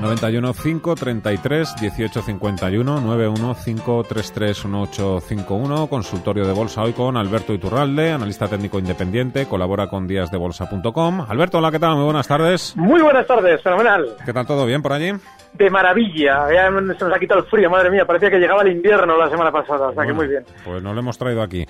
91 533 1851 91 533 1851 consultorio de bolsa hoy con Alberto Iturralde, analista técnico independiente, colabora con díasdebolsa.com. Alberto, hola, ¿qué tal? Muy buenas tardes. Muy buenas tardes, fenomenal. ¿Qué tal todo bien por allí? De maravilla, ya se nos ha quitado el frío, madre mía, parecía que llegaba el invierno la semana pasada, o sea que muy bien. Pues nos lo hemos traído aquí.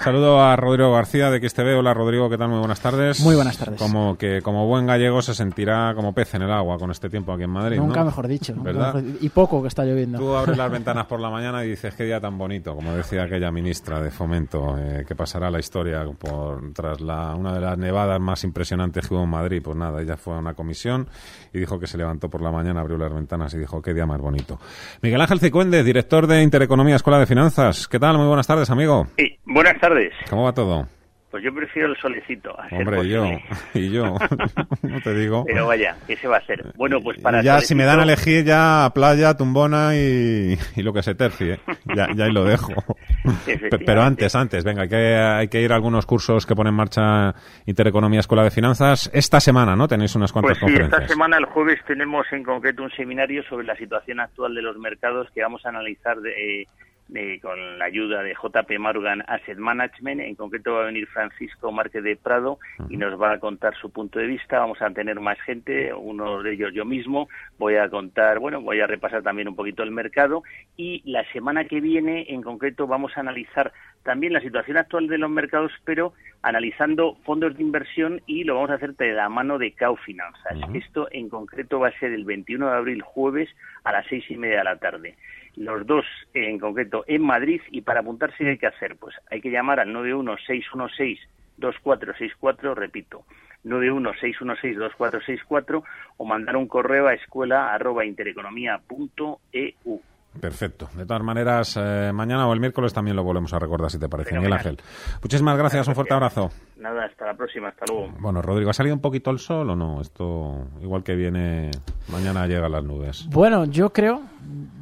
Saludo a Rodrigo García de XTV. Hola Rodrigo, ¿qué tal? Muy buenas tardes. Muy buenas tardes. Como que como buen gallego se sentirá como pez en el agua con este tiempo aquí en Madrid. Nunca ¿no? mejor dicho. ¿Verdad? mejor. Y poco que está lloviendo. Tú abres las ventanas por la mañana y dices qué día tan bonito, como decía aquella ministra de Fomento, eh, que pasará la historia por tras la una de las nevadas más impresionantes que hubo en Madrid. Pues nada, ella fue a una comisión y dijo que se levantó por la mañana, abrió las ventanas y dijo qué día más bonito. Miguel Ángel Cicuende, director de Intereconomía Escuela de Finanzas. ¿Qué tal? Muy buenas tardes, amigo. Sí, buenas tardes. ¿Cómo va todo? Pues yo prefiero el solecito. A ser Hombre, y yo, y yo, no te digo. Pero vaya, ese va a ser. Bueno, pues para ya, si me dan a elegir, ya playa, tumbona y, y lo que se tercie. Ya, ya ahí lo dejo. Pero antes, antes, venga, hay que, hay que ir a algunos cursos que pone en marcha Intereconomía Escuela de Finanzas. Esta semana, ¿no? Tenéis unas cuantas Pues sí, conferencias. esta semana, el jueves, tenemos en concreto un seminario sobre la situación actual de los mercados que vamos a analizar de, de- con la ayuda de JP Morgan Asset Management. En concreto va a venir Francisco Márquez de Prado y nos va a contar su punto de vista. Vamos a tener más gente, uno de ellos yo mismo. Voy a contar, bueno, voy a repasar también un poquito el mercado. Y la semana que viene, en concreto, vamos a analizar también la situación actual de los mercados, pero analizando fondos de inversión y lo vamos a hacer de la mano de Cao Finanzas. Esto en concreto va a ser el 21 de abril, jueves, a las seis y media de la tarde. Los dos en concreto en Madrid y para apuntarse ¿qué hay que hacer, pues hay que llamar al 916162464, repito, 916162464 o mandar un correo a escuela arroba intereconomía.eu. Perfecto. De todas maneras, eh, mañana o el miércoles también lo volvemos a recordar, si te parece, Miguel. Ángel. Muchísimas gracias, un fuerte abrazo. Nada, hasta la próxima, hasta luego. Bueno, Rodrigo, ¿ha salido un poquito el sol o no? Esto, igual que viene, mañana llega las nubes. Bueno, yo creo,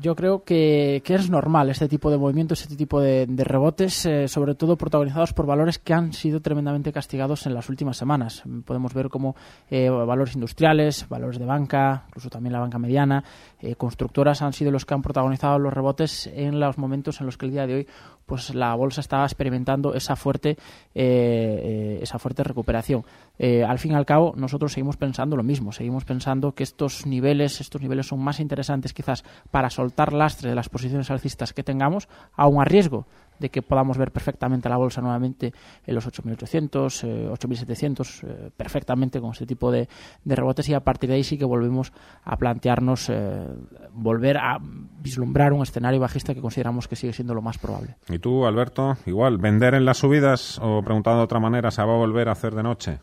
yo creo que, que es normal este tipo de movimientos, este tipo de, rebotes, eh, sobre todo protagonizados por valores que han sido tremendamente castigados en las últimas semanas. Podemos ver como eh, valores industriales, valores de banca, incluso también la banca mediana, eh, constructoras han sido los que han protagonizado los rebotes en los momentos en los que el día de hoy pues la bolsa estaba experimentando esa fuerte esa fuerte recuperación. Al fin y al cabo, nosotros seguimos pensando lo mismo, seguimos pensando que estos niveles, estos niveles son más interesantes quizás para soltar lastre de las posiciones alcistas que tengamos, aun a riesgo de que podamos ver perfectamente la bolsa nuevamente en los 8.800, eh, 8.700, eh, perfectamente con este tipo de, de rebotes y a partir de ahí sí que volvemos a plantearnos eh, volver a vislumbrar un escenario bajista que consideramos que sigue siendo lo más probable. ¿Y tú, Alberto? Igual, ¿vender en las subidas o preguntado de otra manera, se va a volver a hacer de noche?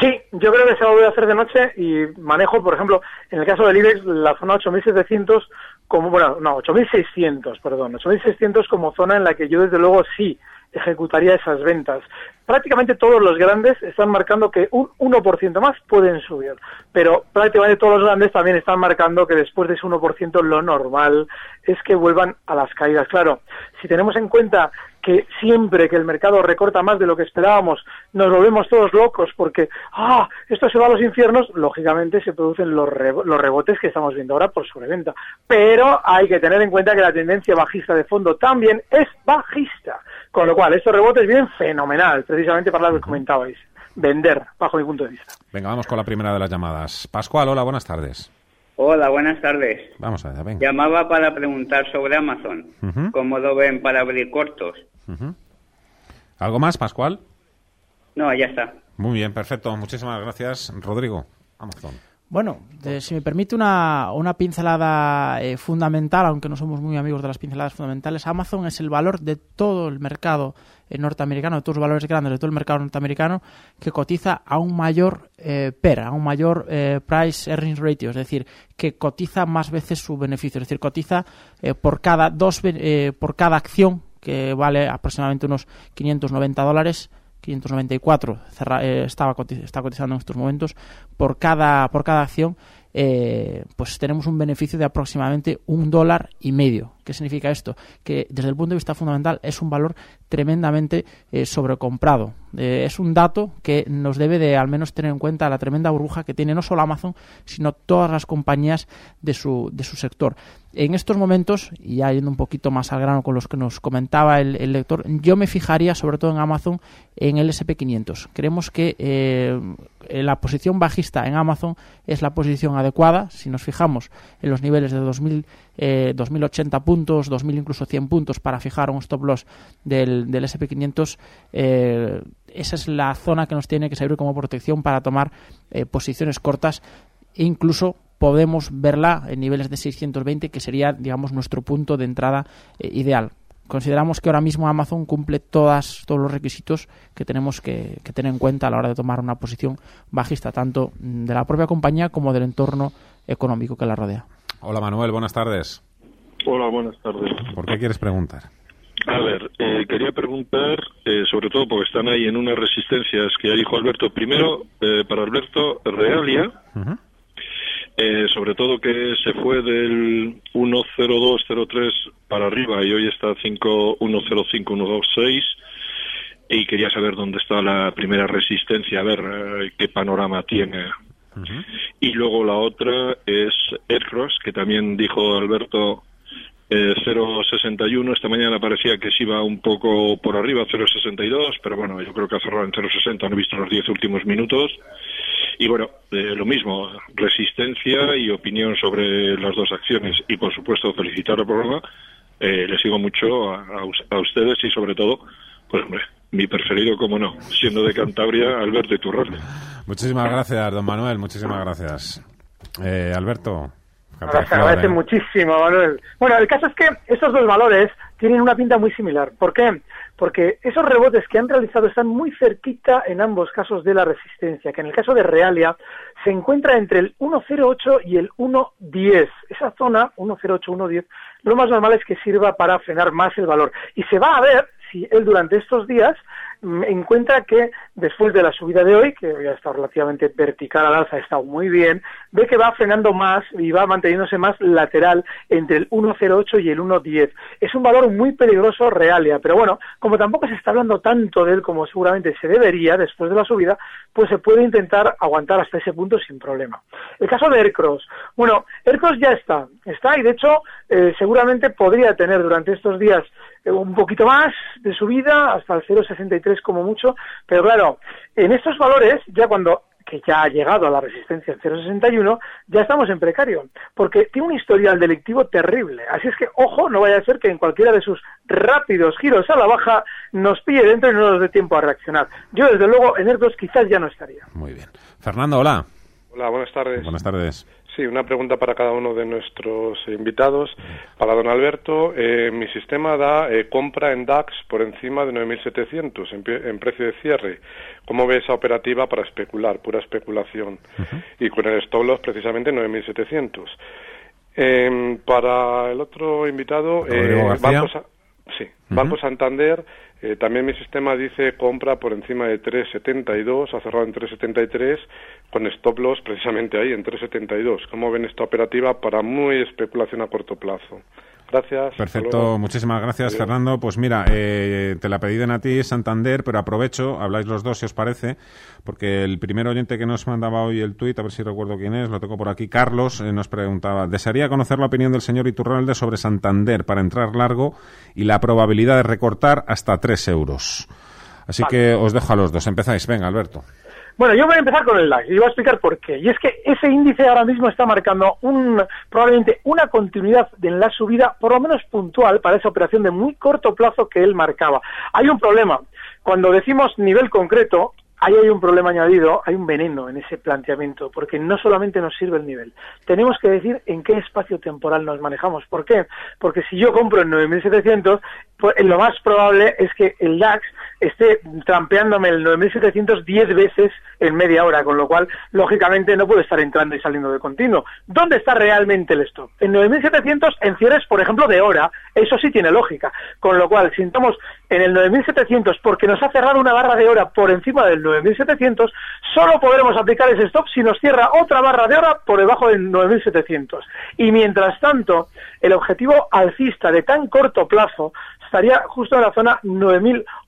Sí, yo creo que se va a volver a hacer de noche y manejo, por ejemplo, en el caso del IBEX, la zona 8700 como, bueno, no, 8600, perdón, 8600 como zona en la que yo desde luego sí ejecutaría esas ventas. Prácticamente todos los grandes están marcando que un 1% más pueden subir, pero prácticamente todos los grandes también están marcando que después de ese 1% lo normal es que vuelvan a las caídas. Claro, si tenemos en cuenta que siempre que el mercado recorta más de lo que esperábamos, nos volvemos todos locos porque, ah, esto se va a los infiernos, lógicamente se producen los, rebo- los rebotes que estamos viendo ahora por sobreventa. Pero hay que tener en cuenta que la tendencia bajista de fondo también es bajista, con lo cual estos rebotes vienen fenomenal, precisamente para lo que comentabais. vender, bajo mi punto de vista. Venga, vamos con la primera de las llamadas. Pascual, hola, buenas tardes. Hola, buenas tardes. Vamos allá, venga. Llamaba para preguntar sobre Amazon. Ujú. ¿Cómo lo ven para abrir cortos? Ujú. ¿Algo más, Pascual? No, ya está. Muy bien, perfecto. Muchísimas gracias. Rodrigo, Amazon. Bueno, de- si me permite una, una pincelada eh, fundamental, aunque no somos muy amigos de las pinceladas fundamentales, Amazon es el valor de todo el mercado eh, norteamericano, de todos los valores grandes de todo el mercado norteamericano, que cotiza a un mayor eh, PER, a un mayor eh, Price Earnings Ratio, es decir, que cotiza más veces su beneficio, es decir, cotiza eh, por cada dos eh, por cada acción que vale aproximadamente unos 590 dólares 594 cerra- eh, estaba está cotizando en estos momentos por cada por cada acción eh, pues tenemos un beneficio de aproximadamente un dólar y medio ¿qué significa esto? que desde el punto de vista fundamental es un valor tremendamente eh, sobrecomprado Eh, es un dato que nos debe de al menos tener en cuenta la tremenda burbuja que tiene no solo Amazon sino todas las compañías de su, de su sector en estos momentos, y ya yendo un poquito más al grano con los que nos comentaba el, lector, yo me fijaría sobre todo en Amazon en el SP500. Creemos que eh, la posición bajista en Amazon es la posición adecuada. Si nos fijamos en los niveles de 2000, eh, 2080 puntos, 2000 incluso 100 puntos para fijar un stop loss del, del SP500, eh, esa es la zona que nos tiene que servir como protección para tomar eh, posiciones cortas. E incluso podemos verla en niveles de 620 que sería digamos nuestro punto de entrada eh, ideal. Consideramos que ahora mismo Amazon cumple todas todos los requisitos que tenemos que, tener en cuenta a la hora de tomar una posición bajista tanto de la propia compañía como del entorno económico que la rodea Hola, Manuel, buenas tardes. Hola, buenas tardes. ¿Por qué quieres preguntar? A ver, eh, quería preguntar, eh, sobre todo porque están ahí en unas resistencias que ya dijo Alberto. Primero, eh, para Alberto, Realia, Ujú. eh, sobre todo que se fue del 10203 para arriba y hoy está 5105-126 y quería saber dónde está la primera resistencia, a ver eh, qué panorama tiene. Y luego la otra es Aircross, que también dijo Alberto eh, 0,61. Esta mañana parecía que se iba un poco por arriba, 0,62, pero bueno, yo creo que ha cerrado en 0,60, no he visto los 10 últimos minutos. Y bueno, eh, lo mismo, resistencia y opinión sobre las dos acciones. Y por supuesto, felicitar al programa. Eh, le sigo mucho a, a a ustedes y sobre todo, pues hombre, mi preferido, como no, siendo de Cantabria, Alberto Iturralde. Muchísimas gracias, don Manuel, muchísimas gracias. Eh, Alberto. Capraflor, agradece muchísimo, Manuel. Bueno, el caso es que esos dos valores tienen una pinta muy similar. ¿Por qué? Porque esos rebotes que han realizado están muy cerquita en ambos casos de la resistencia, que en el caso de Realia se encuentra entre el 1.08 y el 1.10. Esa zona, 1.08, 1.10, lo más normal es que sirva para frenar más el valor. Y se va a ver si él durante estos días mm, encuentra que después de la subida de hoy, que ya está relativamente vertical al alza, ha estado muy bien, ve que va frenando más y va manteniéndose más lateral entre el 1.08 y el 1.10. Es un valor muy peligroso Realia, pero bueno, como tampoco se está hablando tanto de él como seguramente se debería después de la subida, pues se puede intentar aguantar hasta ese punto sin problema. El caso de Aircross. Bueno, Aircross ya está, está y de hecho eh, seguramente podría tener durante estos días eh, un poquito más de subida hasta el 0,63 como mucho, pero claro, en estos valores ya cuando que ya ha llegado a la resistencia en 0,61, ya estamos en precario, porque tiene un historial delictivo terrible. Así es que, ojo, no vaya a ser que en cualquiera de sus rápidos giros a la baja nos pille dentro y no nos dé tiempo a reaccionar. Yo, desde luego, en Airbus quizás ya no estaría. Muy bien. Fernando, hola. Hola, buenas tardes. Buenas tardes. Sí, una pregunta para cada uno de nuestros invitados. Para don Alberto, eh, mi sistema da eh, compra en DAX por encima de 9.700 en, en precio de cierre. ¿Cómo ve esa operativa para especular, pura especulación? Y con el stop loss precisamente 9.700. Eh, para el otro invitado, García. Banco, Sa- sí, Banco Santander, eh, también mi sistema dice compra por encima de 3,72, ha cerrado en 3,73, con stop loss precisamente ahí, en 3,72. ¿Cómo ven esta operativa para muy especulación a corto plazo? Gracias. Perfecto, muchísimas gracias, Adiós. Fernando. Pues mira, eh, te la pedí a ti, Santander, pero aprovecho, habláis los dos si os parece, porque el primer oyente que nos mandaba hoy el tuit, a ver si recuerdo quién es, lo tengo por aquí, Carlos, eh, nos preguntaba, desearía conocer la opinión del señor Iturralde sobre Santander para entrar largo y la probabilidad de recortar hasta 3 euros. Así que os dejo a los dos. Empezáis. Venga, Alberto. Bueno, yo voy a empezar con el DAX y voy a explicar por qué. Y es que ese índice ahora mismo está marcando un, probablemente una continuidad de la subida, por lo menos puntual, para esa operación de muy corto plazo que él marcaba. Hay un problema. Cuando decimos nivel concreto, ahí hay un problema añadido, hay un veneno en ese planteamiento, porque no solamente nos sirve el nivel, tenemos que decir en qué espacio temporal nos manejamos. ¿Por qué? Porque si yo compro en 9.700, pues lo más probable es que el DAX esté trampeándome el 9.700 10 veces en media hora, con lo cual, lógicamente, no puedo estar entrando y saliendo de continuo. ¿Dónde está realmente el stop? En 9.700 en cierres, por ejemplo, de hora, eso sí tiene lógica. Con lo cual, si estamos en el 9.700 porque nos ha cerrado una barra de hora por encima del 9.700, solo podremos aplicar ese stop si nos cierra otra barra de hora por debajo del 9.700. Y mientras tanto, el objetivo alcista de tan corto plazo estaría justo en la zona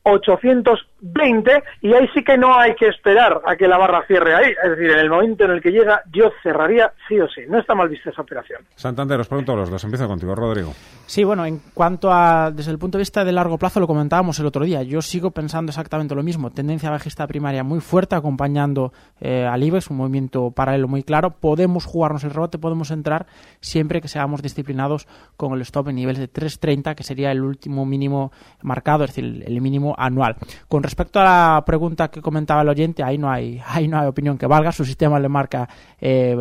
9.820 y ahí sí que no hay que esperar a que la barra cierre ahí. Es decir, en el momento en el que llega yo cerraría sí o sí. No está mal vista esa operación. Santander, os pregunto a los dos. Empiezo contigo, Rodrigo. Sí, bueno, en cuanto a, desde el punto de vista de largo plazo, lo comentábamos el otro día. Yo sigo pensando exactamente lo mismo. Tendencia bajista primaria muy fuerte, acompañando eh, al IBEX, un movimiento paralelo muy claro. Podemos jugarnos el rebote, podemos entrar siempre que seamos disciplinados con el stop en niveles de 3.30, que sería el último mínimo marcado, es decir, el mínimo anual. Con respecto a la pregunta que comentaba el oyente, ahí no hay, ahí no hay opinión que valga. Su sistema le marca eh,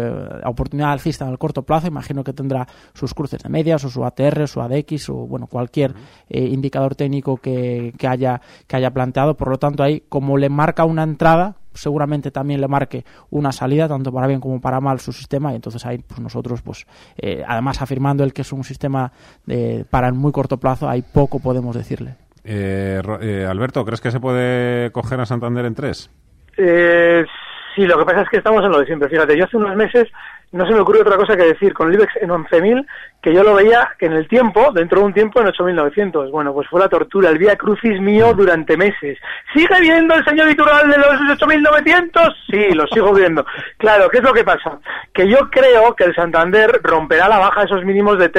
oportunidad alcista en el corto plazo. Imagino que tendrá sus cruces de medias o su ATR, su ADX o bueno cualquier eh, indicador técnico que, que, haya, que haya planteado. Por lo tanto, ahí como le marca una entrada, seguramente también le marque una salida tanto para bien como para mal su sistema y entonces ahí pues nosotros pues eh, además afirmando el que es un sistema de, para el muy corto plazo hay poco podemos decirle eh, eh, Alberto ¿crees que se puede coger a Santander en tres? Eh, sí lo que pasa es que estamos en lo de siempre fíjate yo hace unos meses no se me ocurre otra cosa que decir con el IBEX en 11.000 que yo lo veía en el tiempo, dentro de un tiempo, en 8.900. Bueno, pues fue la tortura, el vía crucis mío durante meses. ¿Sigue viendo el señor Iturral de los 8.900? Sí, lo sigo viendo. Claro, ¿qué es lo que pasa? Que yo creo que el Santander romperá la baja de esos mínimos de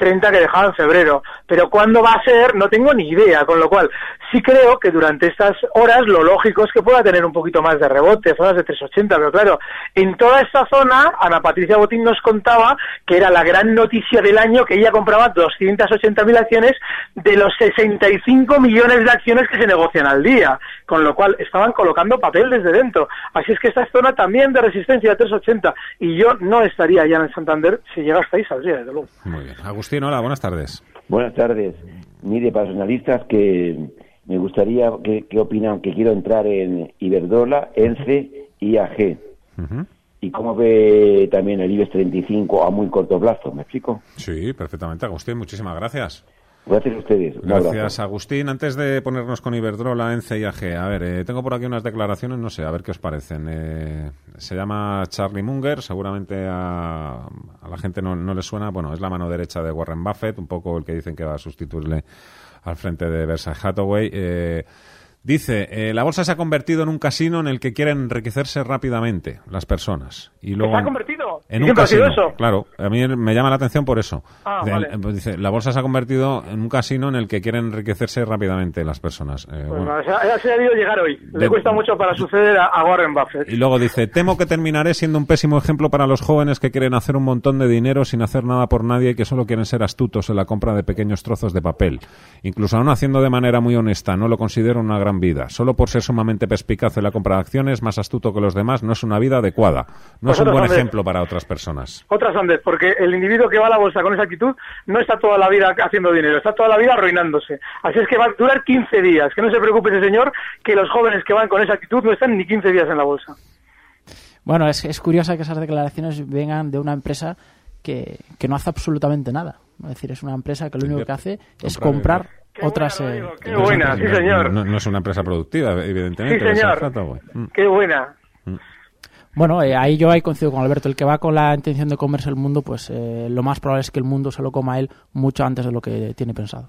3.30 que dejaba en febrero. Pero cuándo va a ser, no tengo ni idea. Con lo cual, sí creo que durante estas horas lo lógico es que pueda tener un poquito más de rebote, zonas de 3.80. Pero claro, en toda esta zona, Ana Patricia Botín nos contaba que era la gran noticia del año que ella compraba 280.000 acciones de los 65 millones de acciones que se negocian al día, con lo cual estaban colocando papel desde dentro. Así es que esta es zona también de resistencia de 380 y yo no estaría ya en Santander, si llega hasta ahí saldría, desde luego. Muy bien. Hola, buenas tardes. Buenas tardes. Mire, para los analistas que me gustaría, que, que opinan? Que quiero entrar en Iberdrola, ENCE, IAG. Uh ¿Y cómo ve también el IBEX 35 a muy corto plazo? ¿Me explico? Sí, perfectamente, Agustín. Muchísimas gracias. Gracias a ustedes. Gracias. Agustín. Antes de ponernos con Iberdrola, ENCE y AG, a ver, eh, tengo por aquí unas declaraciones, no sé, a ver qué os parecen. Eh, se llama Charlie Munger, seguramente a, a la gente no, no le suena. Bueno, es la mano derecha de Warren Buffett, un poco el que dicen que va a sustituirle al frente de Berkshire Hathaway. Eh, Dice, eh, la bolsa se ha convertido en un casino en el que quieren enriquecerse rápidamente las personas. Y luego ¿Se ha convertido? En un ¿Siempre ha sido casino. eso? Claro, a mí me llama la atención por eso. Ah, De- vale. pues dice, la bolsa se ha convertido en un casino en el que quieren enriquecerse rápidamente las personas. Eh, Pues bueno. se, ha, se ha debido llegar hoy. Le cuesta mucho para suceder a, a Warren Buffett. Y luego dice, temo que terminaré siendo un pésimo ejemplo para los jóvenes que quieren hacer un montón de dinero sin hacer nada por nadie y que solo quieren ser astutos en la compra de pequeños trozos de papel. Incluso aún haciendo de manera muy honesta, no lo considero una gran vida. Solo por ser sumamente perspicaz en la compra de acciones, más astuto que los demás, no es una vida adecuada. No Pues es un buen ejemplo para otras personas. Otras Andes, porque el individuo que va a la bolsa con esa actitud no está toda la vida haciendo dinero, está toda la vida arruinándose. Así es que va a durar 15 días. Que no se preocupe ese señor, que los jóvenes que van con esa actitud no están ni 15 días en la bolsa. Bueno, es, es curioso que esas declaraciones vengan de una empresa que, que no hace absolutamente nada. Es decir, es una empresa que lo único que hace es comprar otras... eh, Qué buena, sí señor. No, no es una empresa productiva, evidentemente. Sí, señor. Mm. Qué buena. Bueno, eh, ahí yo ahí coincido con Alberto. El que va con la intención de comerse el mundo, pues eh, lo más probable es que el mundo se lo coma a él mucho antes de lo que tiene pensado.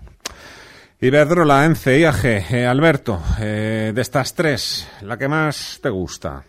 Iberdrola, ENCE, IAG, eh, Alberto, eh, de estas tres, ¿la que más te gusta?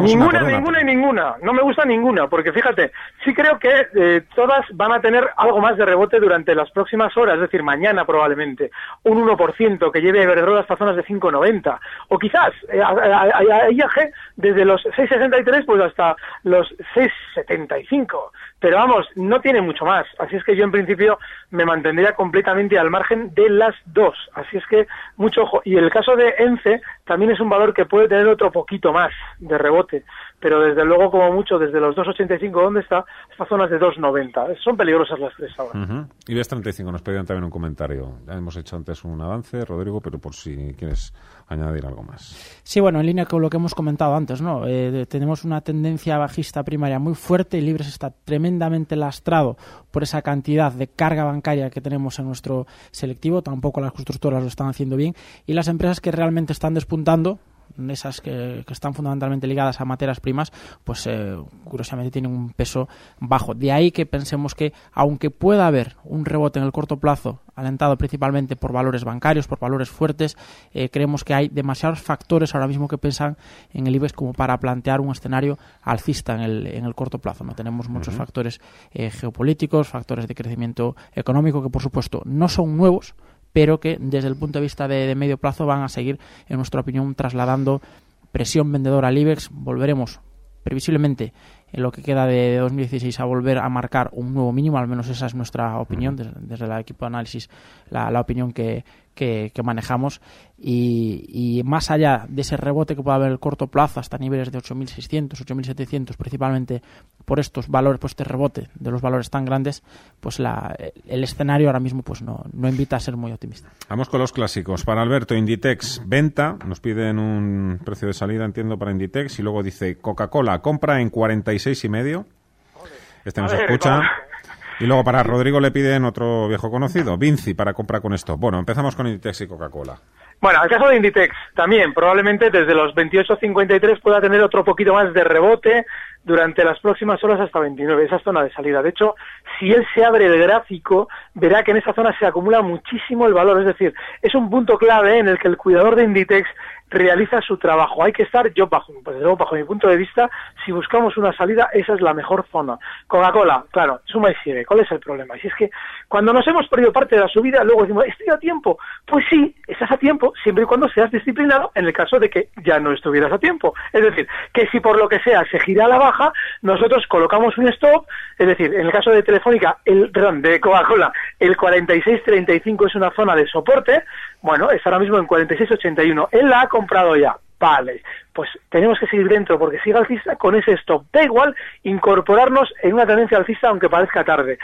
Ninguna, ninguna y ninguna. No me gusta ninguna, porque fíjate, sí creo que eh, todas van a tener algo más de rebote durante las próximas horas, es decir, mañana probablemente, un 1% que lleve Iberdrola hasta zonas de 5,90. O quizás, eh, IAG desde los 6,63 pues hasta los 6,75 pero vamos, no tiene mucho más. Así es que yo en principio me mantendría completamente al margen de las dos. Así es que mucho ojo. Y el caso de ENCE también es un valor que puede tener otro poquito más de rebote pero desde luego como mucho desde los 2.85 ¿dónde está? Estas zonas de 2.90. Son peligrosas las tres ahora. Y ves 35 nos pedían también un comentario. Ya hemos hecho antes un avance, Rodrigo, pero por si quieres añadir algo más. Sí, bueno, en línea con lo que hemos comentado antes, ¿no? Eh, tenemos una tendencia bajista primaria muy fuerte y Libres está tremendamente lastrado por esa cantidad de carga bancaria que tenemos en nuestro selectivo. Tampoco las constructoras lo están haciendo bien y las empresas que realmente están despuntando esas que, están fundamentalmente ligadas a materias primas, pues eh, curiosamente tienen un peso bajo. De ahí que pensemos que, aunque pueda haber un rebote en el corto plazo, alentado principalmente por valores bancarios, por valores fuertes, eh, creemos que hay demasiados factores ahora mismo que pensan en el IBEX como para plantear un escenario alcista en el, en el corto plazo. No tenemos muchos factores eh, geopolíticos, factores de crecimiento económico que, por supuesto, no son nuevos, pero que desde el punto de vista de, medio plazo van a seguir, en nuestra opinión, trasladando presión vendedora al IBEX. Volveremos previsiblemente en lo que queda de 2016 a volver a marcar un nuevo mínimo, al menos esa es nuestra opinión, desde, el equipo de análisis, la, opinión que, que, manejamos. Y, más allá de ese rebote que puede haber en el corto plazo, hasta niveles de 8.600, 8.700, principalmente por estos valores, pues este rebote de los valores tan grandes, pues la, el escenario ahora mismo pues no, no invita a ser muy optimista. Vamos con los clásicos. Para Alberto, Inditex, venta, nos piden un precio de salida, entiendo, para Inditex, y luego dice Coca-Cola, compra en 46 seis y medio. Este nos escucha. Y luego para Rodrigo le piden otro viejo conocido, Vinci, para comprar con esto. Bueno, empezamos con Inditex y Coca-Cola. Bueno, el caso de Inditex también, probablemente desde los 28.53 pueda tener otro poquito más de rebote durante las próximas horas hasta 29, esa zona de salida. De hecho, si él se abre el gráfico, verá que en esa zona se acumula muchísimo el valor. Es decir, es un punto clave en el que el cuidador de Inditex realiza su trabajo. Hay que estar, yo bajo, pues, bajo mi punto de vista, si buscamos una salida, esa es la mejor zona. Coca-Cola, claro, suma y sigue. ¿Cuál es el problema? Si es que cuando nos hemos perdido parte de la subida, luego decimos, estoy a tiempo. Pues sí, estás a tiempo, siempre y cuando seas disciplinado, en el caso de que ya no estuvieras a tiempo. Es decir, que si por lo que sea se gira a la baja, nosotros colocamos un stop, es decir, en el caso de Telefónica, el, de Coca-Cola, el 46.35 es una zona de soporte, bueno, está ahora mismo en 46.81. Él la ha comprado ya. Vale, pues tenemos que seguir dentro porque sigue alcista con ese stop. Da igual incorporarnos en una tendencia alcista aunque parezca tarde,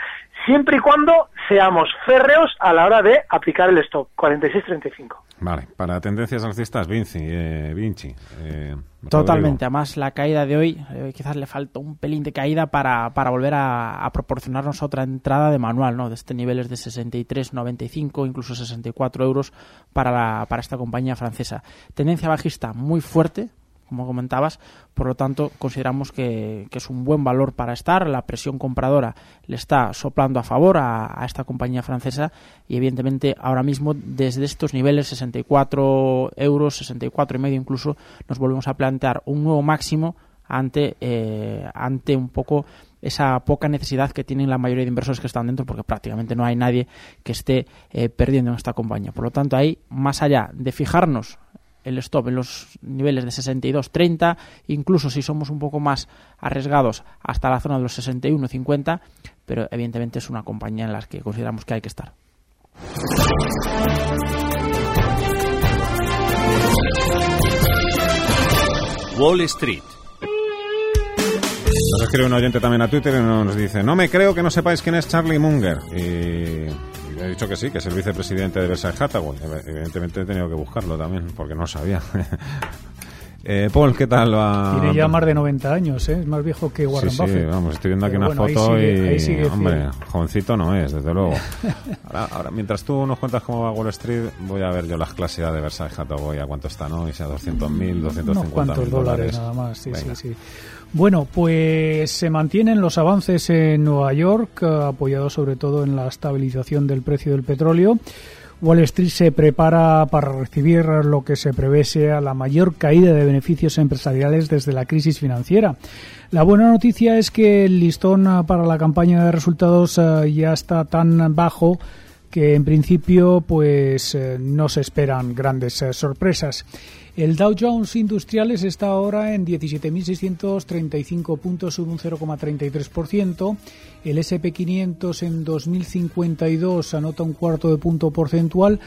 siempre y cuando seamos férreos a la hora de aplicar el stop, 46.35. Vale, para tendencias alcistas, Vinci. Eh, Vinci eh, Totalmente, además la caída de hoy eh, quizás le falta un pelín de caída para, para volver a, proporcionarnos otra entrada de manual, ¿no? De este niveles de 63,95, incluso 64 euros para, la, para esta compañía francesa. Tendencia bajista muy fuerte, como comentabas. Por lo tanto, consideramos que, es un buen valor para estar. La presión compradora le está soplando a favor a, esta compañía francesa y, evidentemente, ahora mismo, desde estos niveles, 64 euros, 64 y medio incluso, nos volvemos a plantear un nuevo máximo ante, eh, ante un poco esa poca necesidad que tienen la mayoría de inversores que están dentro, porque prácticamente no hay nadie que esté eh, perdiendo en esta compañía. Por lo tanto, ahí, más allá de fijarnos el stop en los niveles de 62-30, incluso si somos un poco más arriesgados hasta la zona de los 61-50, pero evidentemente es una compañía en la que consideramos que hay que estar. Wall Street. Nos escribe un oyente también a Twitter y nos dice, no me creo que no sepáis quién es Charlie Munger. Y he dicho que sí, que es el vicepresidente de Versailles Hathaway. Evidentemente he tenido que buscarlo también, porque no sabía. eh, Paul, ¿qué tal va? Tiene ya más de 90 años, ¿eh? es más viejo que Warren sí, Buffett. Sí, vamos, estoy viendo aquí una foto y, hombre, jovencito no es, desde luego. ahora, mientras tú nos cuentas cómo va Wall Street, voy a ver yo las clases de Versailles Hathaway, a cuánto está, ¿no? Y sea 200.000, 250.000 cuántos dólares nada más, sí, sí, sí. Bueno, pues se mantienen los avances en Nueva York, apoyados sobre todo en la estabilización del precio del petróleo. Wall Street se prepara para recibir lo que se prevé sea la mayor caída de beneficios empresariales desde la crisis financiera. La buena noticia es que el listón para la campaña de resultados eh, ya está tan bajo que en principio pues eh, no se esperan grandes eh, sorpresas. El Dow Jones Industriales está ahora en 17.635 puntos, sube un 0,33%. El SP500 en 2052 anota un cuarto de punto porcentual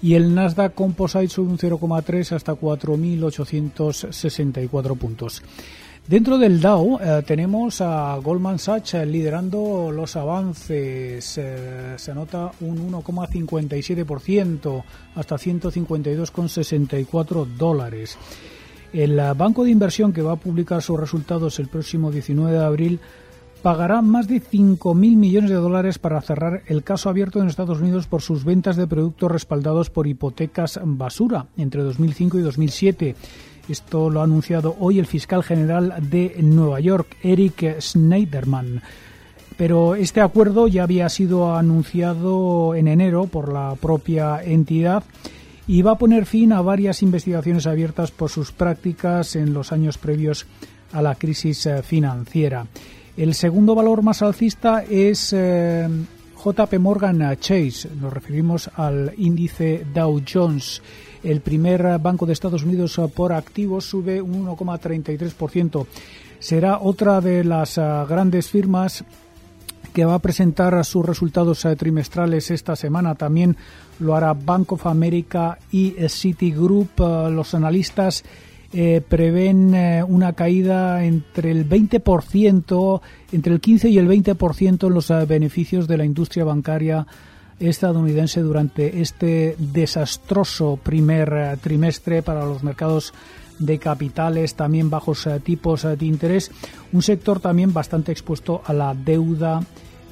y el Nasdaq Composite sube un 0,3 hasta 4.864 puntos. Dentro del Dow eh, tenemos a Goldman Sachs eh, liderando los avances. Eh, se anota un 1,57% hasta 152,64 dólares. El banco de inversión que va a publicar sus resultados el próximo 19 de abril pagará más de 5.000 millones de dólares para cerrar el caso abierto en Estados Unidos por sus ventas de productos respaldados por hipotecas basura entre 2005 y 2007 esto lo ha anunciado hoy el fiscal general de Nueva York, Eric Schneiderman. Pero este acuerdo ya había sido anunciado en enero por la propia entidad y va a poner fin a varias investigaciones abiertas por sus prácticas en los años previos a la crisis eh, financiera. El segundo valor más alcista es eh, JP Morgan Chase. Nos referimos al índice Dow Jones. El primer banco de Estados Unidos por activos sube un 1,33%. Será otra de las ah, grandes firmas que va a presentar sus resultados trimestrales esta semana. También lo hará Bank of America y Citigroup. Los analistas eh, prevén eh, una caída entre el 20%, entre el 15 y el 20% en los beneficios de la industria bancaria estadounidense durante este desastroso primer eh, trimestre para los mercados de capitales, también bajos eh, tipos eh, de interés, un sector también bastante expuesto a la deuda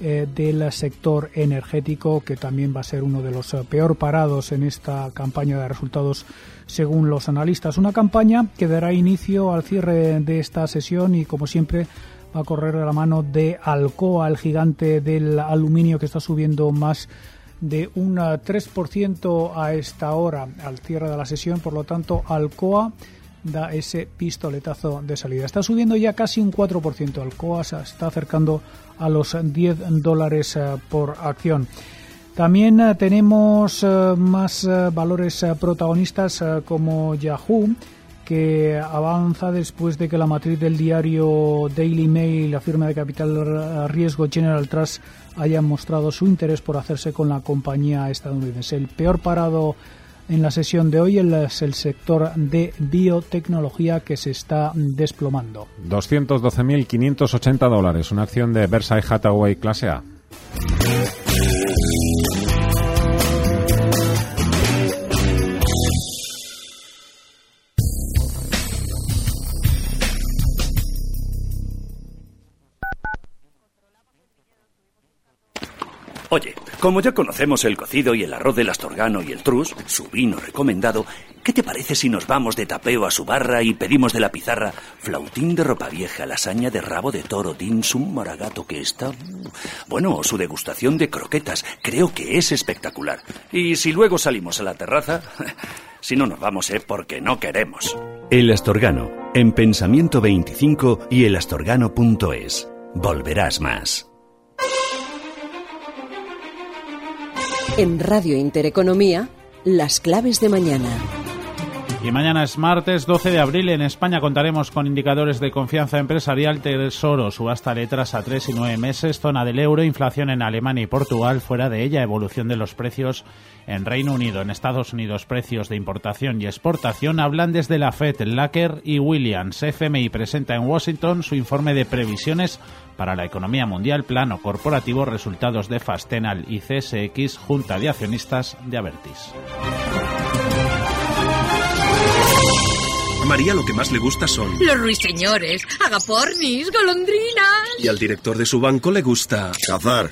del sector energético, que también va a ser uno de los peor parados en esta campaña de resultados según los analistas. Una campaña que dará inicio al cierre de esta sesión y, como siempre, va a correr a la mano de Alcoa, el gigante del aluminio que está subiendo más de un 3% a esta hora al cierre de la sesión, por lo tanto Alcoa da ese pistoletazo de salida. Está subiendo ya casi un 4%, Alcoa se está acercando a los 10 dólares eh, por acción. También eh, tenemos eh, más valores protagonistas como Yahoo, que avanza después de que la matriz del diario Daily Mail, la firma de capital riesgo General Trust, haya mostrado su interés por hacerse con la compañía estadounidense. El peor parado en la sesión de hoy es el sector de biotecnología que se está desplomando. 212.580 dólares, una acción de Versailles Hathaway clase A. Oye, como ya conocemos el cocido y el arroz del astorgano y el trus, su vino recomendado, ¿qué te parece si nos vamos de tapeo a su barra y pedimos de la pizarra flautín de ropa vieja, lasaña de rabo de toro, dinsum, moragato que está... Bueno, su degustación de croquetas, creo que es espectacular. Y si luego salimos a la terraza, si no nos vamos, ¿eh? Porque no queremos. El Astorgano, en Pensamiento 25 y elastorgano.es. Volverás más. En Radio Intereconomía, las claves de mañana. Y mañana es martes 12 de abril. En España contaremos con indicadores de confianza empresarial, Tesoro, subasta letras a tres y nueve meses, zona del euro, inflación en Alemania y Portugal, fuera de ella, evolución de los precios en Reino Unido, en Estados Unidos, precios de importación y exportación. Hablan desde la FED, Lacker y Williams. FMI presenta en Washington su informe de previsiones para la economía mundial, plano corporativo, resultados de Fastenal y CSX, Junta de Accionistas de Avertis. María lo que más le gusta son... Los ruiseñores, agapornis, golondrinas. Y al director de su banco le gusta... Cazar.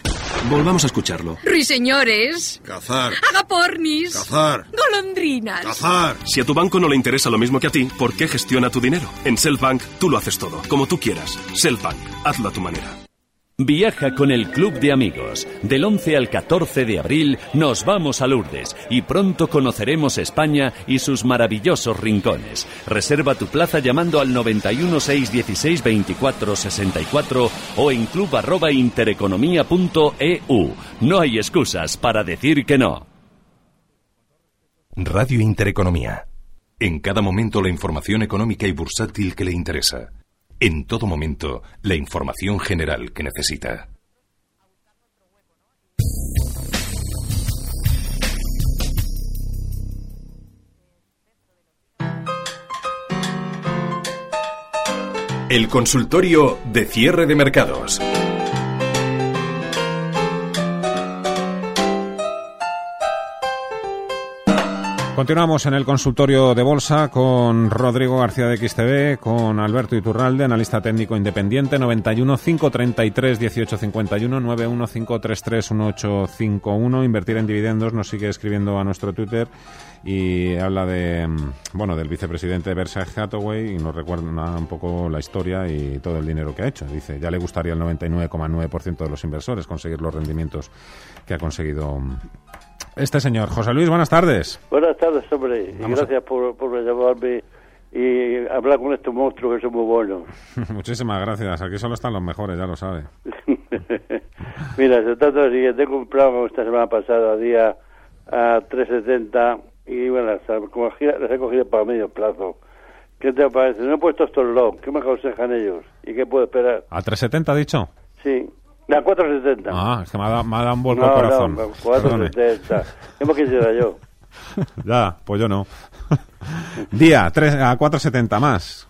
Volvamos a escucharlo. Ruiseñores. Cazar. Agapornis. Cazar. Golondrinas. Cazar. Si a tu banco no le interesa lo mismo que a ti, ¿por qué gestiona tu dinero? En Self Bank tú lo haces todo, como tú quieras. Self Bank, hazlo a tu manera. Viaja con el Club de Amigos. Del 11 al 14 de abril nos vamos a Lourdes y pronto conoceremos España y sus maravillosos rincones. Reserva tu plaza llamando al 91 616 24 64 o en club@intereconomía.eu. No hay excusas para decir que no. Radio Intereconomía. En cada momento la información económica y bursátil que le interesa. En todo momento, la información general que necesita. El consultorio de cierre de mercados. Continuamos en el consultorio de bolsa con Rodrigo García de XTV, con Alberto Iturralde, analista técnico independiente, 91 533 1851, 91 533 1851. Invertir en dividendos nos sigue escribiendo a nuestro Twitter y habla de bueno del vicepresidente de Berkshire Hathaway y nos recuerda un poco la historia y todo el dinero que ha hecho. Dice, ya le gustaría al 99,9% de los inversores conseguir los rendimientos que ha conseguido este señor. José Luis, buenas tardes. Buenas tardes, hombre. y gracias por, por llamarme y hablar con estos monstruos que son muy buenos. Muchísimas gracias. Aquí solo están los mejores, ya lo sabe. Mira, se trata de tengo un programa esta semana pasada, día a 3.70, y bueno, las, las he cogido para medio plazo. ¿Qué te parece? No he puesto estos logs. ¿Qué me aconsejan ellos? ¿Y qué puedo esperar? ¿A 3.70 ha dicho? Sí. A 4.70. Ah, es que me ha, dado, me ha dado un vuelco al corazón. No, 4.70. ¿Qué me quisiera yo? ya, pues yo no. día, 3, a 4.70 más.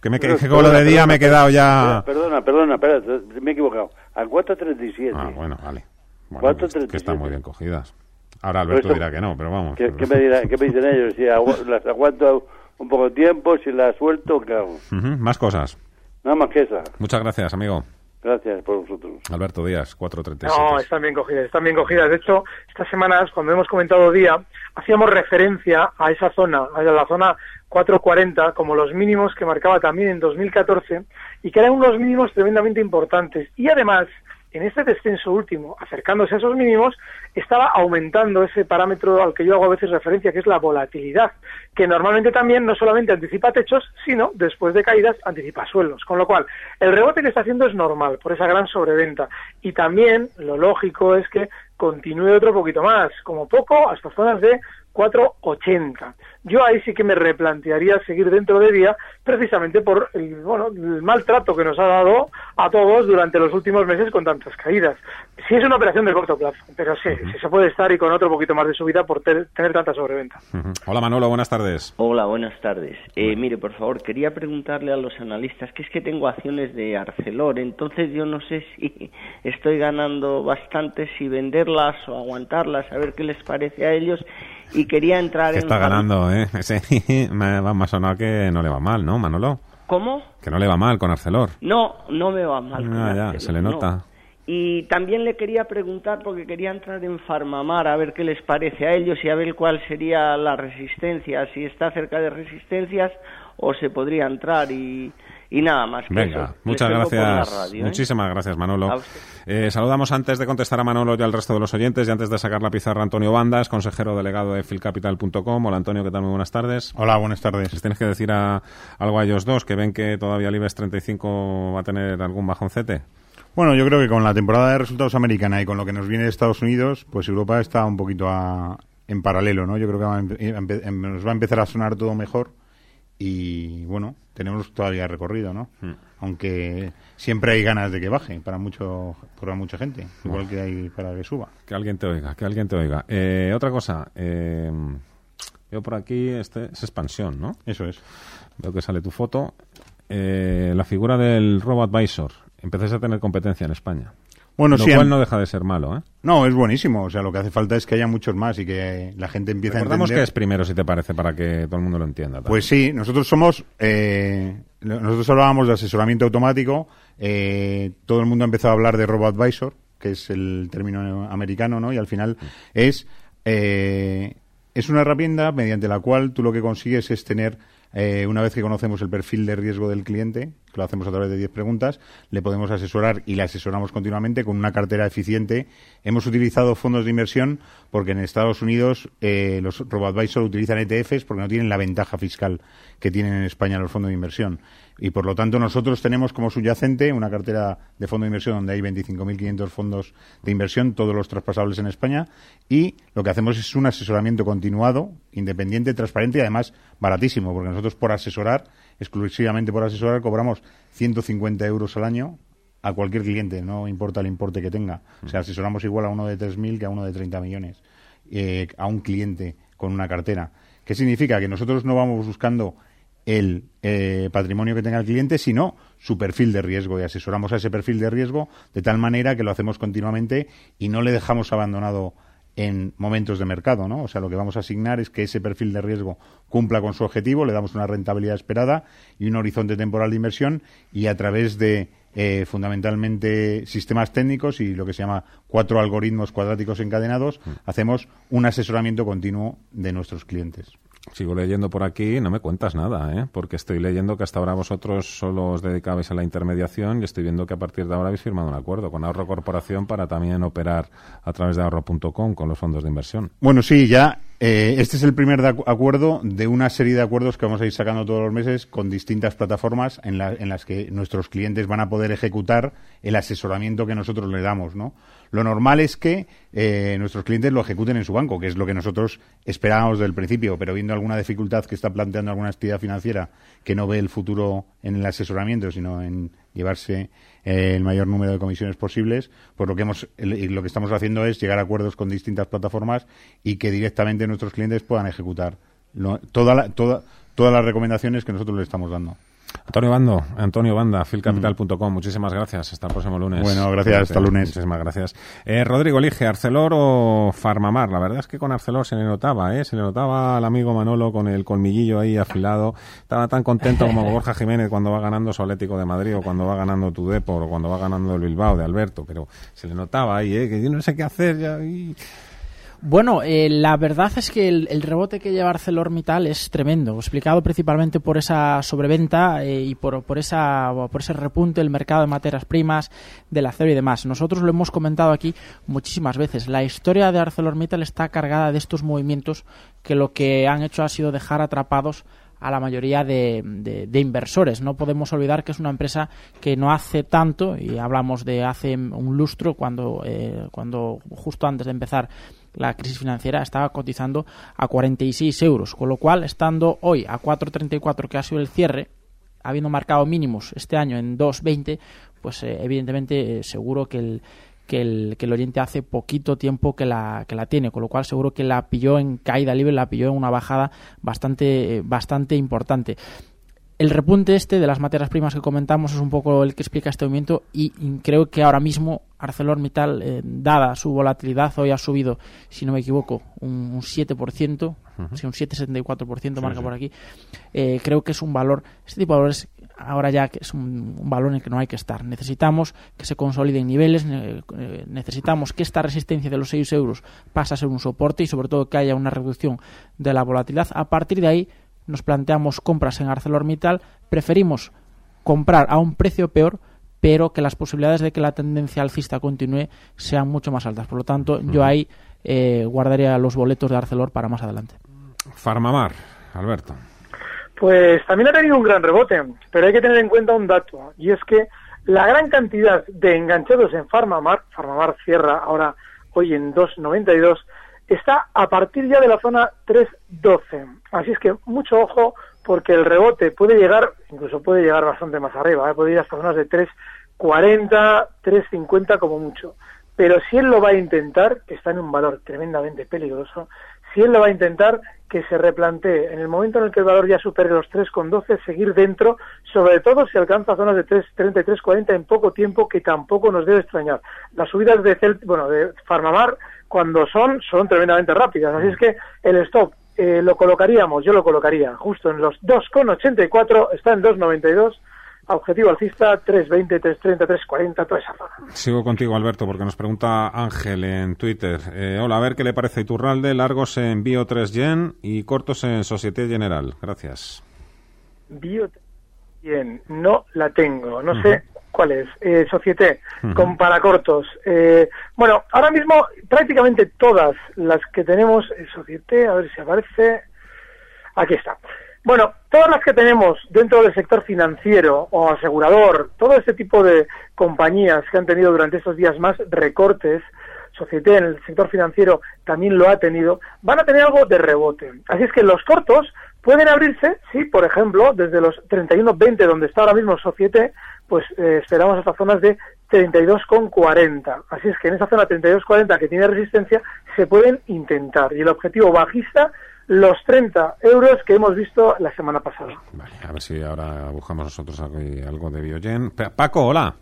Que, me, que con lo de día me he quedado ya... Perdona, perdona, perdona, me he equivocado. A 4.37. Ah, bueno, vale. Bueno, 4.37. Que están muy bien cogidas. Ahora Alberto dirá que no, pero vamos. ¿Qué, ¿qué me, dirá, ¿qué me dicen ellos? Si agu las aguanto un poco de tiempo, si las suelto, ¿qué hago? Uh -huh. Más cosas. Nada más que esa. Muchas gracias, amigo. Gracias por vosotros. Alberto Díaz, 4.37. No, están bien cogidas, están bien cogidas. De hecho, estas semanas, cuando hemos comentado día, hacíamos referencia a esa zona, a la zona 4.40, como los mínimos que marcaba también en 2014, y que eran unos mínimos tremendamente importantes. Y además, en este descenso último, acercándose a esos mínimos, estaba aumentando ese parámetro al que yo hago a veces referencia, que es la volatilidad, que normalmente también no solamente anticipa techos, sino después de caídas anticipa suelos. Con lo cual, el rebote que está haciendo es normal por esa gran sobreventa. Y también lo lógico es que continúe otro poquito más, como poco hasta zonas de 4,80. Yo ahí sí que me replantearía seguir dentro de día precisamente por el, bueno, el maltrato que nos ha dado a todos durante los últimos meses con tantas caídas. Sí es una operación de corto plazo, pero sí, sí se puede estar y con otro poquito más de subida por ter, tener tanta sobreventa. Uh -huh. Hola Manolo, buenas tardes. Hola, buenas tardes. Eh, mire, por favor, quería preguntarle a los analistas que es que tengo acciones de Arcelor, entonces yo no sé si estoy ganando bastante, si venderlas o aguantarlas, a ver qué les parece a ellos y quería entrar que en... Está ganando, ¿eh? Ese me va más sonado que no le va mal, ¿no, Manolo? ¿Cómo? Que no le va mal con Arcelor. No, no me va mal. Ah, ya, Arcelor, se le nota. No. Y también le quería preguntar, porque quería entrar en Farmamar, a ver qué les parece a ellos y a ver cuál sería la resistencia, si está cerca de resistencias o se podría entrar y, y nada más. Que Venga, eso. muchas gracias. Radio, ¿eh? Muchísimas gracias, Manolo. Eh, saludamos antes de contestar a Manolo y al resto de los oyentes y antes de sacar la pizarra Antonio Bandas, consejero delegado de filcapital.com. Hola Antonio, ¿qué tal? Muy buenas tardes. Hola, buenas tardes. Les tienes que decir a, algo a ellos dos, que ven que todavía el IBEX 35 va a tener algún bajoncete. Bueno, yo creo que con la temporada de resultados americana y con lo que nos viene de Estados Unidos, pues Europa está un poquito a, en paralelo, ¿no? Yo creo que va a nos va a empezar a sonar todo mejor y, bueno, tenemos todavía recorrido, ¿no? Hmm. Aunque siempre hay ganas de que baje para mucho para mucha gente, igual que hay para que suba. Que alguien te oiga, que alguien te oiga. Eh, otra cosa, eh, veo por aquí, este es expansión, ¿no? Eso es. Veo que sale tu foto. Eh, la figura del Robo Advisor. Empezáis a tener competencia en España. Bueno, lo sí, cual no deja de ser malo, ¿eh? No, es buenísimo. O sea, lo que hace falta es que haya muchos más y que la gente empiece a entender. que es primero, si te parece, para que todo el mundo lo entienda. también. Pues sí, nosotros somos. Eh, nosotros hablábamos de asesoramiento automático. Eh, todo el mundo ha empezado a hablar de Robo Advisor, que es el término americano, ¿no? Y al final es. Eh, es una herramienta mediante la cual tú lo que consigues es tener, eh, una vez que conocemos el perfil de riesgo del cliente, que lo hacemos a través de 10 preguntas, le podemos asesorar y le asesoramos continuamente con una cartera eficiente. Hemos utilizado fondos de inversión porque en Estados Unidos eh, los robo-advisor utilizan ETFs porque no tienen la ventaja fiscal que tienen en España los fondos de inversión. Y por lo tanto nosotros tenemos como subyacente una cartera de fondo de inversión donde hay 25.500 fondos de inversión, todos los traspasables en España, y lo que hacemos es un asesoramiento continuado, independiente, transparente y además baratísimo, porque nosotros por asesorar, exclusivamente por asesorar, cobramos 150 euros al año a cualquier cliente, no importa el importe que tenga. O sea, asesoramos igual a uno de 3.000 que a uno de 30 millones, eh, a un cliente con una cartera. ¿Qué significa? Que nosotros no vamos buscando el eh, patrimonio que tenga el cliente, sino su perfil de riesgo. Y asesoramos a ese perfil de riesgo de tal manera que lo hacemos continuamente y no le dejamos abandonado en momentos de mercado, ¿no? O sea, lo que vamos a asignar es que ese perfil de riesgo cumpla con su objetivo, le damos una rentabilidad esperada y un horizonte temporal de inversión y a través de eh, fundamentalmente sistemas técnicos y lo que se llama cuatro algoritmos cuadráticos encadenados, mm. hacemos un asesoramiento continuo de nuestros clientes. Sigo leyendo por aquí, no me cuentas nada, ¿eh? porque estoy leyendo que hasta ahora vosotros solo os dedicabais a la intermediación y estoy viendo que a partir de ahora habéis firmado un acuerdo con Ahorro Corporación para también operar a través de ahorro.com con los fondos de inversión. Bueno, sí, ya eh, este es el primer acuerdo de una serie de acuerdos que vamos a ir sacando todos los meses con distintas plataformas en, en las que nuestros clientes van a poder ejecutar el asesoramiento que nosotros le damos, ¿no? Lo normal es que eh, nuestros clientes lo ejecuten en su banco, que es lo que nosotros esperábamos desde el principio, pero viendo alguna dificultad que está planteando alguna actividad financiera que no ve el futuro en el asesoramiento, sino en llevarse eh, el mayor número de comisiones posibles, pues lo que hemos lo que estamos haciendo es llegar a acuerdos con distintas plataformas y que directamente nuestros clientes puedan ejecutar todas las recomendaciones que nosotros les estamos dando. Antonio Bando, Antonio Banda, filcapital.com, muchísimas gracias. Hasta el próximo lunes. Bueno, gracias, hasta lunes. Muchísimas gracias. Eh, Rodrigo, elige Arcelor o Farmamar. La verdad es que con Arcelor se le notaba, ¿eh? Se le notaba al amigo Manolo con el colmillillo ahí afilado. Estaba tan contento como Borja Jiménez cuando va ganando su Atlético de Madrid o cuando va ganando tu Depor o cuando va ganando el Bilbao de Alberto, pero se le notaba ahí, ¿eh? Que yo no sé qué hacer ya. Y... Bueno, eh, la verdad es que el, rebote que lleva ArcelorMittal es tremendo, explicado principalmente por esa sobreventa eh, y por, por, esa, por ese repunte del mercado de materias primas, del acero y demás. Nosotros lo hemos comentado aquí muchísimas veces. La historia de ArcelorMittal está cargada de estos movimientos que lo que han hecho ha sido dejar atrapados a la mayoría de, inversores. No podemos olvidar que es una empresa que no hace tanto, y hablamos de hace un lustro, cuando, eh, cuando justo antes de empezar la crisis financiera estaba cotizando a 46 euros, con lo cual, estando hoy a 4,34 que ha sido el cierre, habiendo marcado mínimos este año en 2,20, pues eh, evidentemente eh, seguro que el, que el, que el oyente hace poquito tiempo que la, que la tiene, con lo cual seguro que la pilló en caída libre, la pilló en una bajada bastante, bastante importante. El repunte este de las materias primas que comentamos es un poco el que explica este movimiento y creo que ahora mismo ArcelorMittal, eh, dada su volatilidad, hoy ha subido, si no me equivoco, un, 7%, uh un 7,74% marca por aquí. Eh, creo que es un valor, este tipo de valores ahora ya que es un, valor en el que no hay que estar. Necesitamos que se consoliden niveles, eh, necesitamos que esta resistencia de los 6 euros pase a ser un soporte y sobre todo que haya una reducción de la volatilidad. A partir de ahí nos planteamos compras en ArcelorMittal, preferimos comprar a un precio peor, pero que las posibilidades de que la tendencia alcista continúe sean mucho más altas. Por lo tanto, yo ahí eh, guardaría los boletos de Arcelor para más adelante. Farmamar, Alberto. Pues también ha tenido un gran rebote, pero hay que tener en cuenta un dato, y es que la gran cantidad de enganchados en Farmamar, Farmamar cierra ahora hoy en 2.92, está a partir ya de la zona 3.12. Así es que mucho ojo porque el rebote puede llegar, incluso puede llegar bastante más arriba, ¿eh? puede ir hasta zonas de 3.40, 3.50 como mucho. Pero si él lo va a intentar, que está en un valor tremendamente peligroso, si él lo va a intentar, que se replantee en el momento en el que el valor ya supere los 3,12, seguir dentro, sobre todo si alcanza zonas de 3,30 3,40 en poco tiempo, que tampoco nos debe extrañar. Las subidas de, Celt bueno, de Farmamar, cuando son, son tremendamente rápidas. Así es que el stop eh, lo colocaríamos, yo lo colocaría justo en los 2,84, está en 2,92 objetivo alcista 320, 330, 340, toda esa zona. Sigo contigo, Alberto, porque nos pregunta Ángel en Twitter. Eh, hola, a ver qué le parece Iturralde, largos en Bio 3 Gen y cortos en Societe General. Gracias. Bio Bien, no la tengo, no sé cuál es. Eh, Societe, con paracortos. Eh, bueno, ahora mismo prácticamente todas las que tenemos, eh, Societe, a ver si aparece. Aquí está. Bueno, todas las que tenemos dentro del sector financiero o asegurador, todo este tipo de compañías que han tenido durante estos días más recortes, Societe en el sector financiero también lo ha tenido, van a tener algo de rebote. Así es que los cortos pueden abrirse, sí, por ejemplo, desde los 31.20 donde está ahora mismo Societe, pues eh, esperamos hasta zonas de 32,40. Así es que en esa zona 32,40 que tiene resistencia se pueden intentar. Y el objetivo bajista, los 30 euros que hemos visto la semana pasada. Vale, a ver si ahora buscamos nosotros algo, de Biogen. Pa- Paco, hola.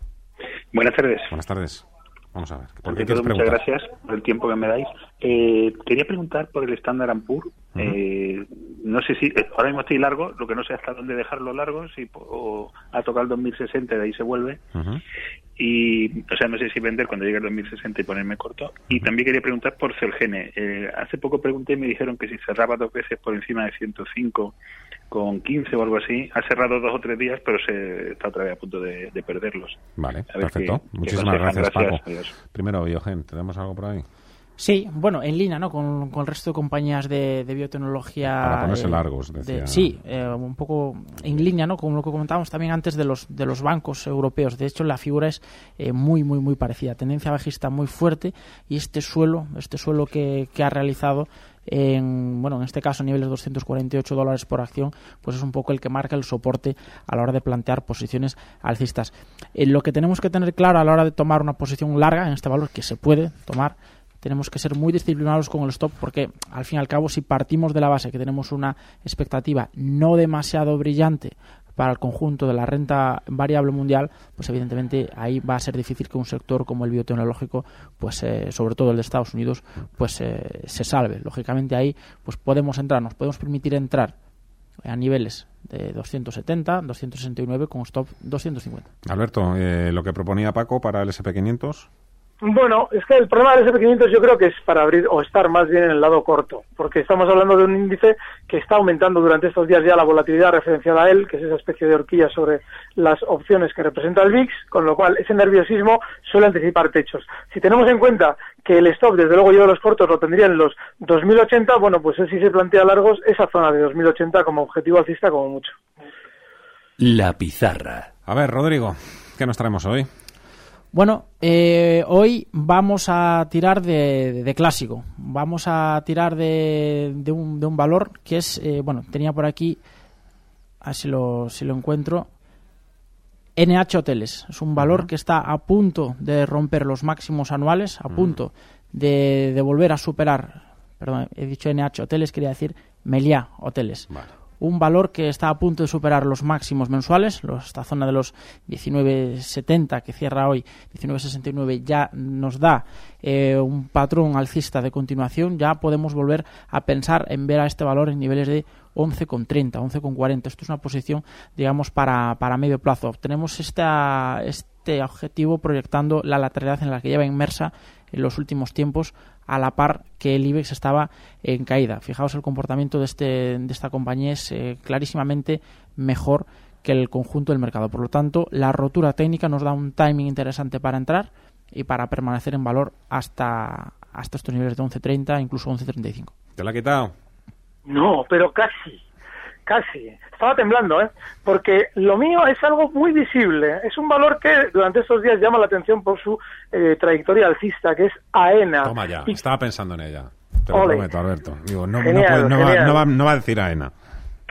Buenas tardes. Buenas tardes. Vamos a ver. ¿Por qué todo, muchas gracias por el tiempo que me dais. Eh, quería preguntar por el Eh, no sé si eh, ahora mismo estoy largo, lo que no sé hasta dónde dejarlo largo, si o a tocar el 2060 y de ahí se vuelve. Y, o sea, no sé si vender cuando llegue el 2060 y ponerme corto. Y también quería preguntar por Celgene. Eh, hace poco pregunté y me dijeron que si cerraba dos veces por encima de 105 con 15 o algo así, ha cerrado dos o tres días, pero se está otra vez a punto de, de perderlos. Vale, perfecto. qué- qué Muchísimas aconsejan. gracias, Paco. Primero, Biogen, ¿tenemos algo por ahí? Sí, bueno, en línea, ¿no? Con, con el resto de compañías de, de biotecnología. Para ponerse eh, largos, de- decía. sí, eh, un poco en línea, ¿no? Con lo que comentábamos también antes de los de los bancos europeos. De hecho, la figura es eh, muy, muy, muy parecida. Tendencia bajista muy fuerte y este suelo, este suelo que, que ha realizado en, bueno, en este caso a niveles de 248 dólares por acción, pues es un poco el que marca el soporte a la hora de plantear posiciones alcistas. Eh, lo que tenemos que tener claro a la hora de tomar una posición larga en este valor, que se puede tomar, tenemos que ser muy disciplinados con el stop porque al fin y al cabo si partimos de la base que tenemos una expectativa no demasiado brillante para el conjunto de la renta variable mundial, pues evidentemente ahí va a ser difícil que un sector como el biotecnológico, pues eh, sobre todo el de Estados Unidos, pues eh, se salve. Lógicamente ahí pues podemos entrar, nos podemos permitir entrar a niveles de 270, 269 con stop 250. Alberto, eh, lo que proponía Paco para el SP500. Bueno, es que el problema del SP500 yo creo que es para abrir o estar más bien en el lado corto, porque estamos hablando de un índice que está aumentando durante estos días ya la volatilidad referencial a él, que es esa especie de horquilla sobre las opciones que representa el VIX, con lo cual ese nerviosismo suele anticipar techos. Si tenemos en cuenta que el stop, desde luego yo de los cortos lo tendría en los 2080, bueno, pues él sí se plantea largos esa zona de 2080 como objetivo alcista como mucho. La pizarra. A ver, Rodrigo, ¿qué nos traemos hoy? Bueno, eh, hoy vamos a tirar de, de clásico. Vamos a tirar de, de un, de un valor que es, eh, bueno, tenía por aquí, a ver si lo, si lo encuentro, NH Hoteles. Es un valor que está a punto de romper los máximos anuales, a punto de, de volver a superar, perdón, he dicho NH Hoteles, quería decir Meliá Hoteles un valor que está a punto de superar los máximos mensuales, esta zona de los 19.70 que cierra hoy, 19.69 ya nos da eh, un patrón alcista de continuación, ya podemos volver a pensar en ver a este valor en niveles de 11,30, 11,40. Esto es una posición, digamos, para, para medio plazo. Tenemos esta, este objetivo proyectando la lateralidad en la que lleva inmersa en los últimos tiempos a la par que el IBEX estaba en caída. Fijaos el comportamiento de, este, de esta compañía es eh, clarísimamente mejor que el conjunto del mercado. Por lo tanto, la rotura técnica nos da un timing interesante para entrar y para permanecer en valor hasta, hasta estos niveles de 11.30, incluso 11.35. ¿Te la ha quitado? No, pero casi, casi. Estaba temblando, ¿eh? Porque lo mío es algo muy visible. Es un valor que durante estos días llama la atención por su eh, trayectoria alcista, que es AENA. Toma ya, Y- estaba pensando en ella. Te lo Ole. prometo, Alberto. Digo, no, no Genial, puede- no va, genial. no va- no va a decir AENA.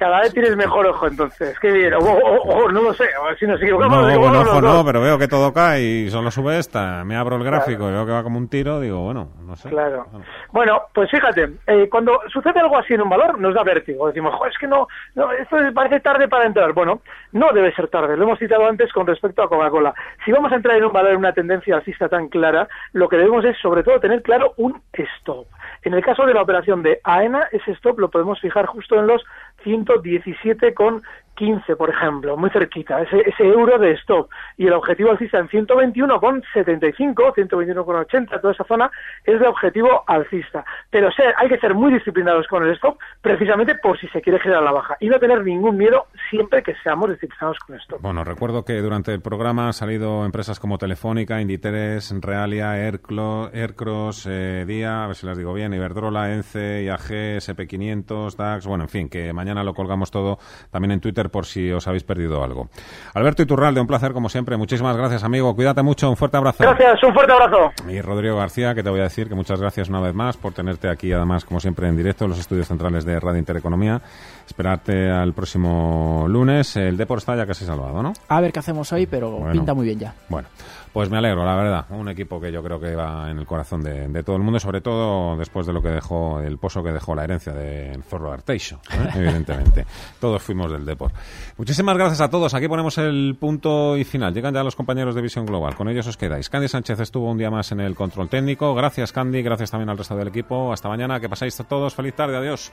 Cada vez tienes mejor ojo, entonces. Qué bien. O, o- o no lo sé, a ver si nos No, equivocamos. digo, buen bueno, ojo no, pero veo que todo cae y solo sube esta. Me abro el gráfico y veo que va como un tiro. Digo, bueno, no sé. Claro. Bueno, pues fíjate, eh, cuando sucede algo así en un valor, nos da vértigo. Decimos, "Jo, es que no, no, esto parece tarde para entrar. Bueno, no debe ser tarde. Lo hemos citado antes con respecto a Coca-Cola. Si vamos a entrar en un valor en una tendencia alcista tan clara, lo que debemos es, sobre todo, tener claro un stop. En el caso de la operación de AENA, ese stop lo podemos fijar justo en los 117 con 15, por ejemplo, muy cerquita, ese, ese euro de stop. Y el objetivo alcista en 121,75, 121,80, toda esa zona es de objetivo alcista. Pero ser, hay que ser muy disciplinados con el stop, precisamente por si se quiere a la baja. Y no tener ningún miedo siempre que seamos disciplinados con esto. Bueno, recuerdo que durante el programa han salido empresas como Telefónica, Inditeres, Realia, Airclo, Aircross, eh, Día, a ver si las digo bien, Iberdrola, ENCE, IAG, SP500, DAX, bueno, en fin, que mañana lo colgamos todo también en Twitter por si os habéis perdido algo. Alberto Iturralde, un placer como siempre. Muchísimas gracias, amigo. Cuídate mucho. Un fuerte abrazo. Gracias, un fuerte abrazo. Y Rodrigo García, que te voy a decir que muchas gracias una vez más por tenerte aquí, además, como siempre, en directo en los estudios centrales de Radio Intereconomía. Esperarte al próximo lunes. El Depor está ya casi salvado, ¿no? A ver qué hacemos hoy, pero Bueno. pinta muy bien ya. Bueno, pues me alegro, la verdad. Un equipo que yo creo que va en el corazón de, de todo el mundo, sobre todo después de lo que dejó, el pozo que dejó la herencia del Zorro Arteixo, ¿eh? evidentemente. Todos fuimos del Depor. Muchísimas gracias a todos. Aquí ponemos el punto y final. Llegan ya los compañeros de Visión Global. Con ellos os quedáis. Candy Sánchez estuvo un día más en el control técnico. Gracias, Candy. Gracias también al resto del equipo. Hasta mañana. Que pasáis todos. Feliz tarde. Adiós.